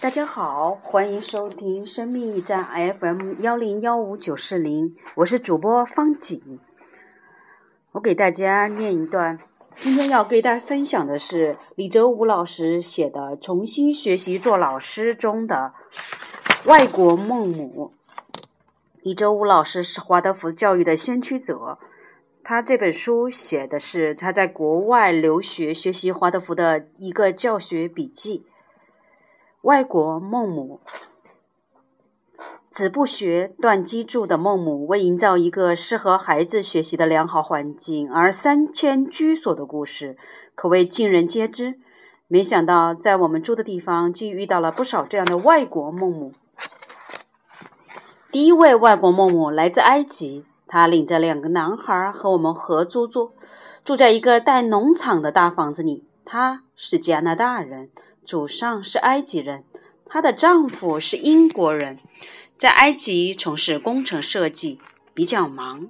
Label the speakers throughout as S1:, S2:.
S1: 大家好，欢迎收听生命驿站 FM 幺零幺五九四零，我是主播方景。我给大家念一段，今天要给大家分享的是李泽武老师写的《重新学习做老师》中的外国孟母。李泽武老师是华德福教育的先驱者，他这本书写的是他在国外留学学习华德福的一个教学笔记。外国孟母，子不学，断机杼的孟母为营造一个适合孩子学习的良好环境而三迁居所的故事，可谓尽人皆知。没想到，在我们住的地方，竟遇到了不少这样的外国孟母。第一位外国孟母来自埃及，她领着两个男孩和我们合租住，住在一个带农场的大房子里。她是加拿大人。祖上是埃及人，她的丈夫是英国人，在埃及从事工程设计，比较忙。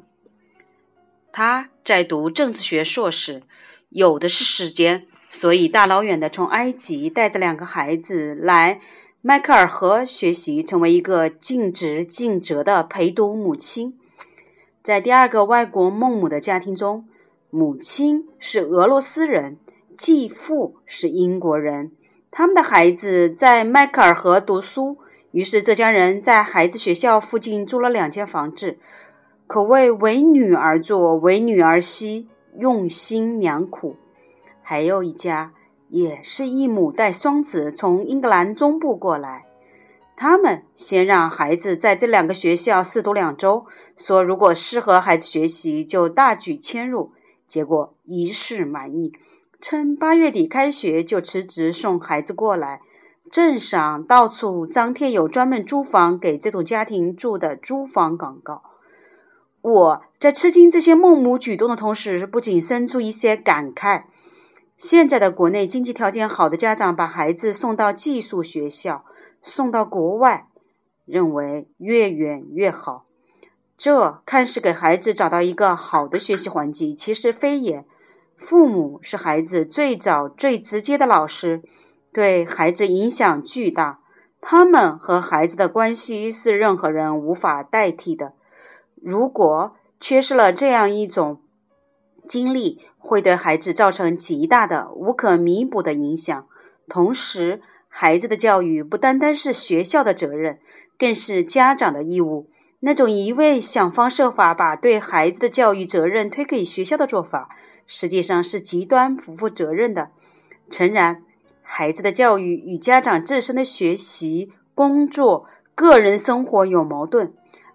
S1: 她在读政治学硕士，有的是时间，所以大老远的从埃及带着两个孩子来迈克尔河学习，成为一个尽职尽责的陪读母亲。在第二个外国孟母的家庭中，母亲是俄罗斯人，继父是英国人。他们的孩子在迈克尔河读书，于是这家人在孩子学校附近租了两间房子，可谓为女而作，为女儿惜，用心良苦。还有一家也是一母带双子从英格兰中部过来，他们先让孩子在这两个学校试读两周，说如果适合孩子学习，就大举迁入，结果一试满意。称八月底开学就辞职送孩子过来，镇上到处张贴有专门租房给这种家庭住的租房广告。我在吃惊这些孟母举动的同时，不仅生出一些感慨：现在的国内经济条件好的家长把孩子送到寄宿学校，送到国外，认为越远越好。这看似给孩子找到一个好的学习环境，其实非也。父母是孩子最早、最直接的老师，对孩子影响巨大。他们和孩子的关系是任何人无法代替的。如果缺失了这样一种经历，会对孩子造成极大的、无可弥补的影响。同时，孩子的教育不单单是学校的责任，更是家长的义务。那种一味想方设法把对孩子的教育责任推给学校的做法，实际上是极端不负责任的。诚然，孩子的教育与家长自身的学习、工作、个人生活有矛盾，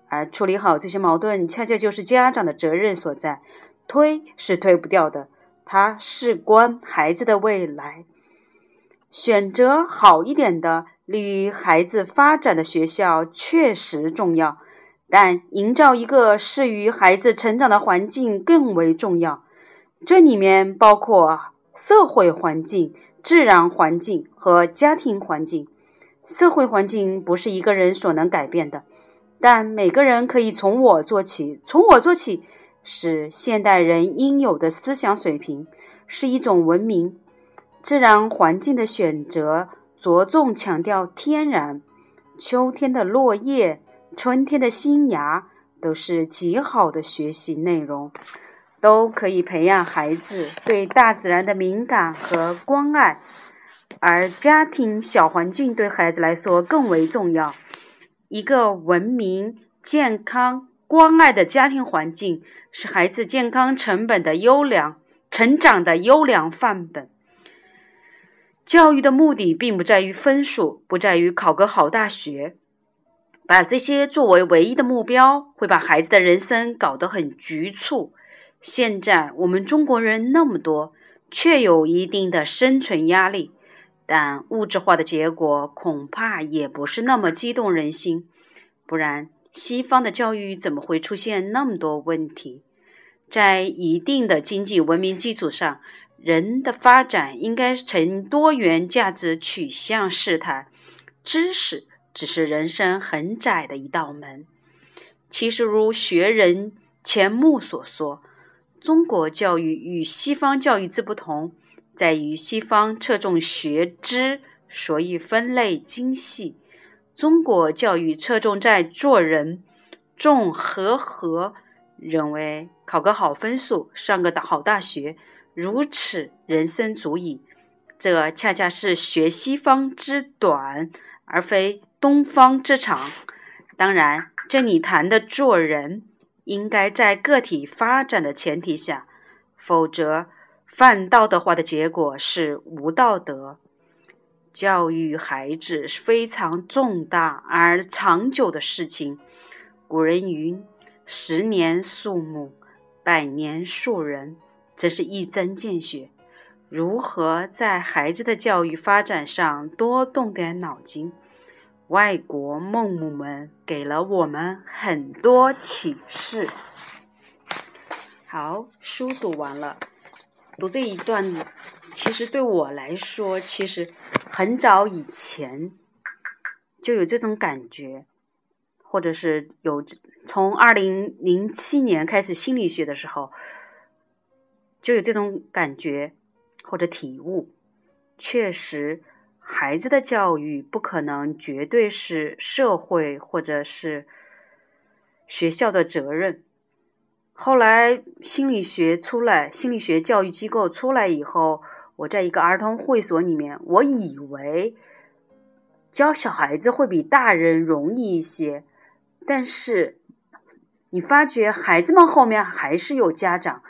S1: 而处理好这些矛盾，恰恰就是家长的责任所在。推是推不掉的，它事关孩子的未来。选择好一点的、利于孩子发展的学校确实重要。但营造一个适于孩子成长的环境更为重要，这里面包括社会环境、自然环境和家庭环境。社会环境不是一个人所能改变的，但每个人可以从我做起。从我做起是现代人应有的思想水平，是一种文明。自然环境的选择着重强调天然，秋天的落叶。春天的新芽都是极好的学习内容，都可以培养孩子对大自然的敏感和关爱。而家庭小环境对孩子来说更为重要。一个文明、健康、关爱的家庭环境是孩子健康成本的优良成长的优良范本。教育的目的并不在于分数，不在于考个好大学。把这些作为唯一的目标，会把孩子的人生搞得很局促。现在我们中国人那么多，却有一定的生存压力，但物质化的结果恐怕也不是那么激动人心。不然，西方的教育怎么会出现那么多问题？在一定的经济文明基础上，人的发展应该呈多元价值取向试探知识。只是人生很窄的一道门。其实，如学人钱穆所说，中国教育与西方教育之不同，在于西方侧重学知、所以分类精细。中国教育侧重在做人，重和合，认为考个好分数，上个好大学，如此人生足矣。这恰恰是学西方之短，而非东方之长。当然，这里谈的做人，应该在个体发展的前提下，否则犯道德化的结果是无道德。教育孩子是非常重大而长久的事情。古人云：“十年树木，百年树人。”这是一针见血。如何在孩子的教育发展上多动点脑筋？外国孟母们给了我们很多启示。好，书读完了。读这一段，其实对我来说，其实很早以前就有这种感觉，或者是有从二零零七年开始心理学的时候，就有这种感觉或者体悟。确实，孩子的教育不可能绝对是社会或者是学校的责任。后来心理学出来，心理学教育机构出来以后，我在一个儿童会所里面，我以为教小孩子会比大人容易一些，但是你发觉孩子们后面还是有家长，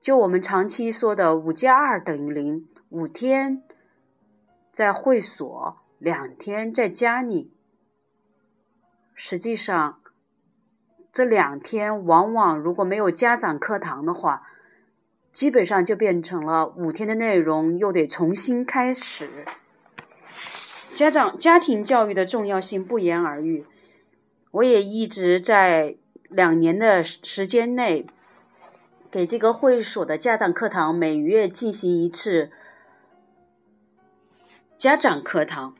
S1: 就我们长期说的五加二等于零，五天在会所，两天在家里，实际上。这两天往往如果没有家长课堂的话，基本上就变成了五天的内容又得重新开始。家长家庭教育的重要性不言而喻，我也一直在两年的时间内给这个会所的家长课堂每月进行一次家长课堂，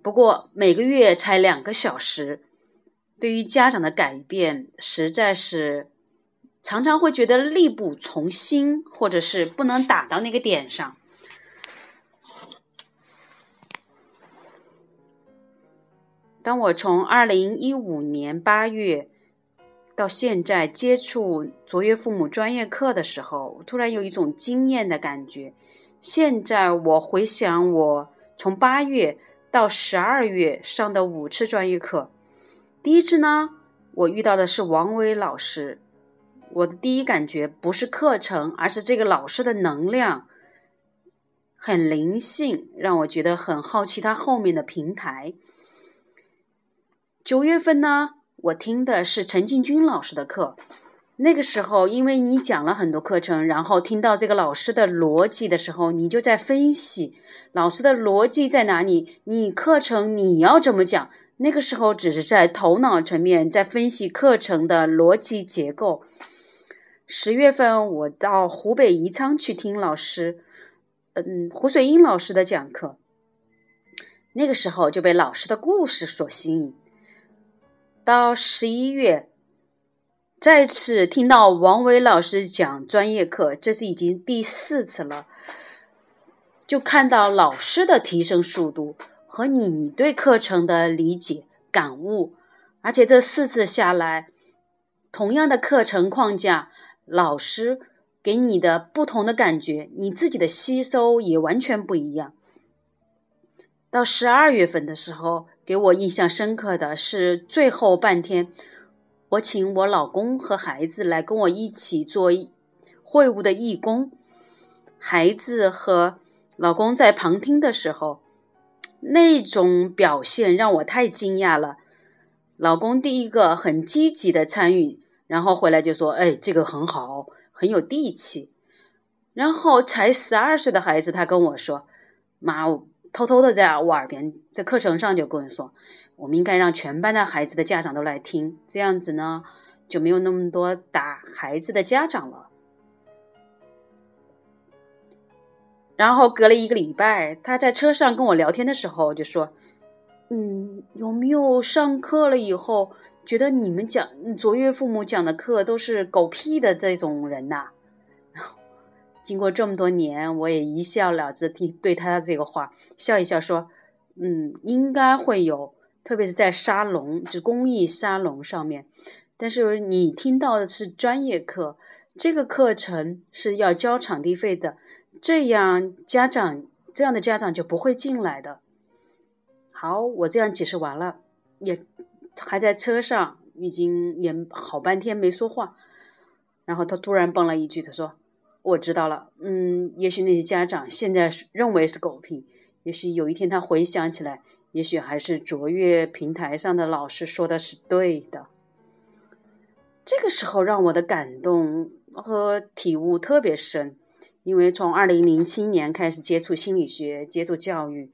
S1: 不过每个月才两个小时。对于家长的改变，实在是常常会觉得力不从心，或者是不能打到那个点上。当我从二零一五年八月到现在接触卓越父母专业课的时候，突然有一种惊艳的感觉。现在我回想我从八月到十二月上的五次专业课。第一次呢，我遇到的是王伟老师。我的第一感觉不是课程，而是这个老师的能量很灵性，让我觉得很好奇他后面的平台。九月份呢，我听的是陈进军老师的课。那个时候，因为你讲了很多课程，然后听到这个老师的逻辑的时候，你就在分析老师的逻辑在哪里，你课程你要怎么讲。那个时候只是在头脑层面在分析课程的逻辑结构。十月份我到湖北宜昌去听老师，嗯，胡水英老师的讲课。那个时候就被老师的故事所吸引。到十一月，再次听到王伟老师讲专业课，这是已经第四次了，就看到老师的提升速度。和你对课程的理解感悟，而且这四次下来，同样的课程框架，老师给你的不同的感觉，你自己的吸收也完全不一样。到十二月份的时候，给我印象深刻的是最后半天，我请我老公和孩子来跟我一起做会务的义工，孩子和老公在旁听的时候。那种表现让我太惊讶了。老公第一个很积极的参与，然后回来就说：“哎，这个很好，很有地气。”然后才十二岁的孩子，他跟我说：“妈，我偷偷的在我耳边，在课程上就跟我说，我们应该让全班的孩子的家长都来听，这样子呢，就没有那么多打孩子的家长了。”然后隔了一个礼拜，他在车上跟我聊天的时候就说：“嗯，有没有上课了以后觉得你们讲卓越父母讲的课都是狗屁的这种人呐？”经过这么多年，我也一笑了之，听对他的这个话笑一笑，说：“嗯，应该会有，特别是在沙龙，就公益沙龙上面。但是你听到的是专业课，这个课程是要交场地费的，这样家长这样的家长就不会进来的。”好，我这样解释完了，也还在车上，已经也好半天没说话。然后他突然蹦了一句，他说：“我知道了，嗯，也许那些家长现在认为是狗屁，也许有一天他回想起来，也许还是卓越平台上的老师说的是对的。”这个时候让我的感动和体悟特别深，因为从二零零七年开始接触心理学，接触教育。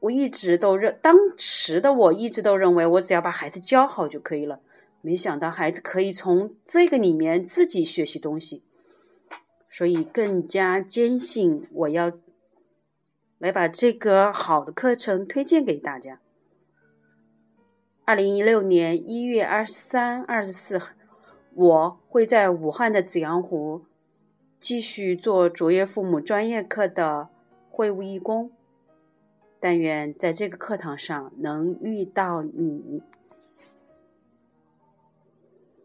S1: 我一直都认，当时的我一直都认为，我只要把孩子教好就可以了。没想到孩子可以从这个里面自己学习东西，所以更加坚信我要来把这个好的课程推荐给大家。二零一六年一月二十三、二十四，我会在武汉的紫阳湖继续做卓越父母专业课的会务义工。但愿在这个课堂上能遇到你。